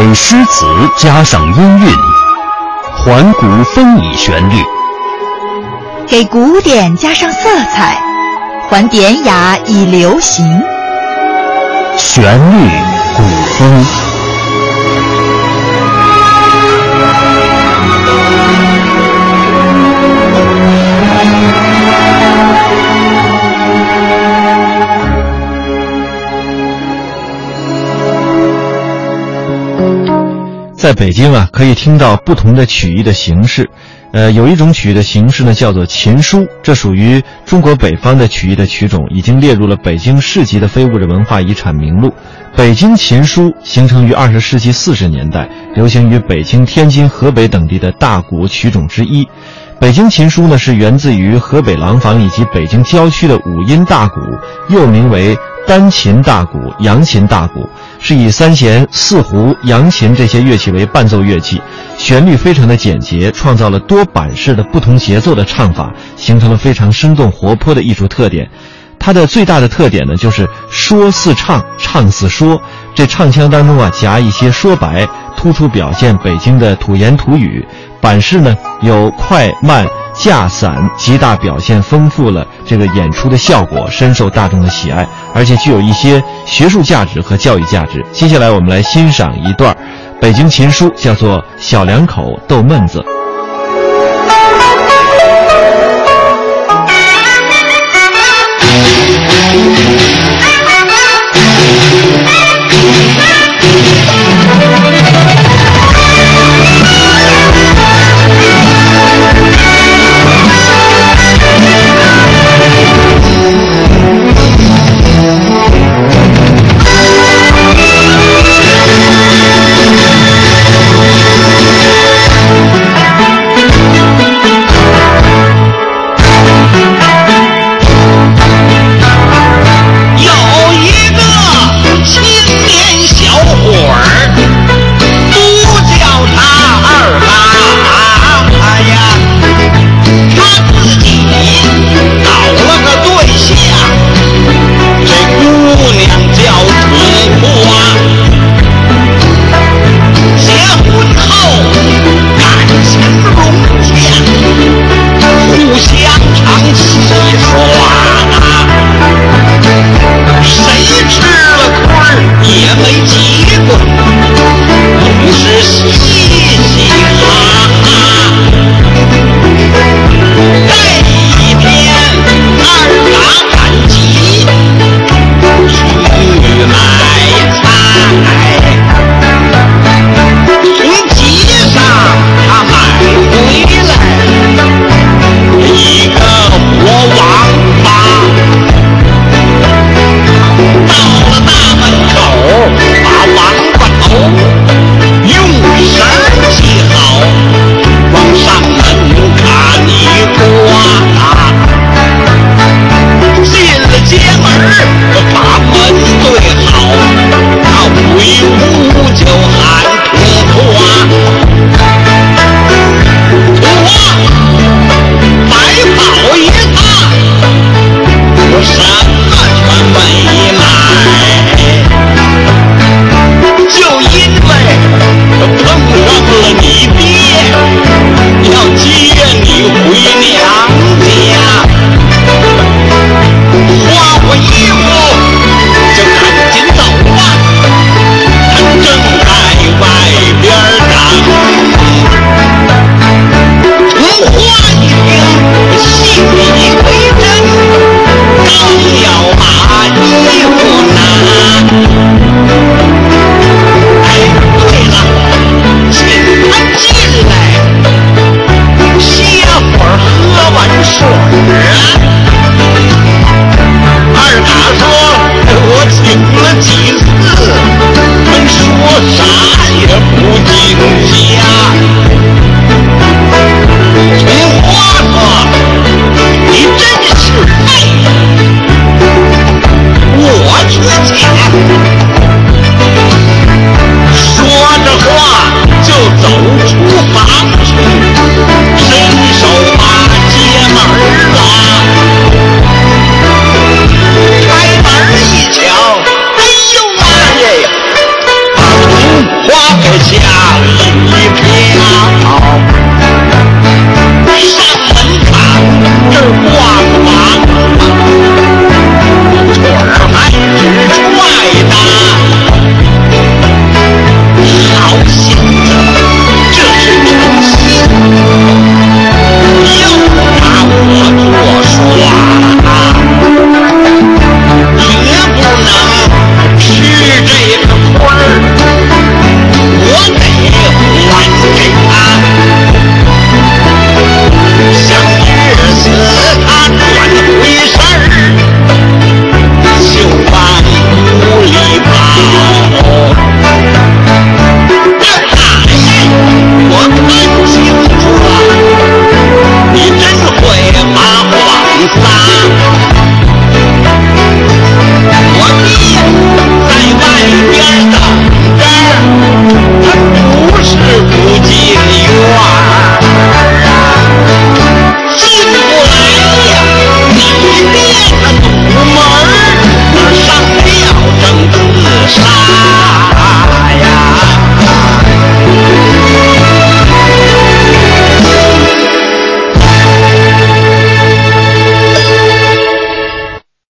给诗词加上音韵，还古风以旋律；给古典加上色彩，还典雅以流行。旋律古风。在北京啊，可以听到不同的曲艺的形式。呃，有一种曲艺的形式呢，叫做琴书，这属于中国北方的曲艺的曲种，已经列入了北京市级的非物质文化遗产名录。北京琴书形成于二十世纪四十年代，流行于北京、天津、河北等地的大鼓曲种之一。北京琴书呢，是源自于河北廊坊以及北京郊区的五音大鼓，又名为单琴大鼓、扬琴大鼓。是以三弦、四胡、扬琴这些乐器为伴奏乐器，旋律非常的简洁，创造了多板式的不同节奏的唱法，形成了非常生动活泼的艺术特点。它的最大的特点呢，就是说似唱，唱似说。这唱腔当中啊，夹一些说白，突出表现北京的土言土语。板式呢，有快慢。架伞极大表现丰富了这个演出的效果深受大众的喜爱而且具有一些学术价值和教育价值接下来我们来欣赏一段北京琴书叫做小两口逗闷子。没结果，不是喜。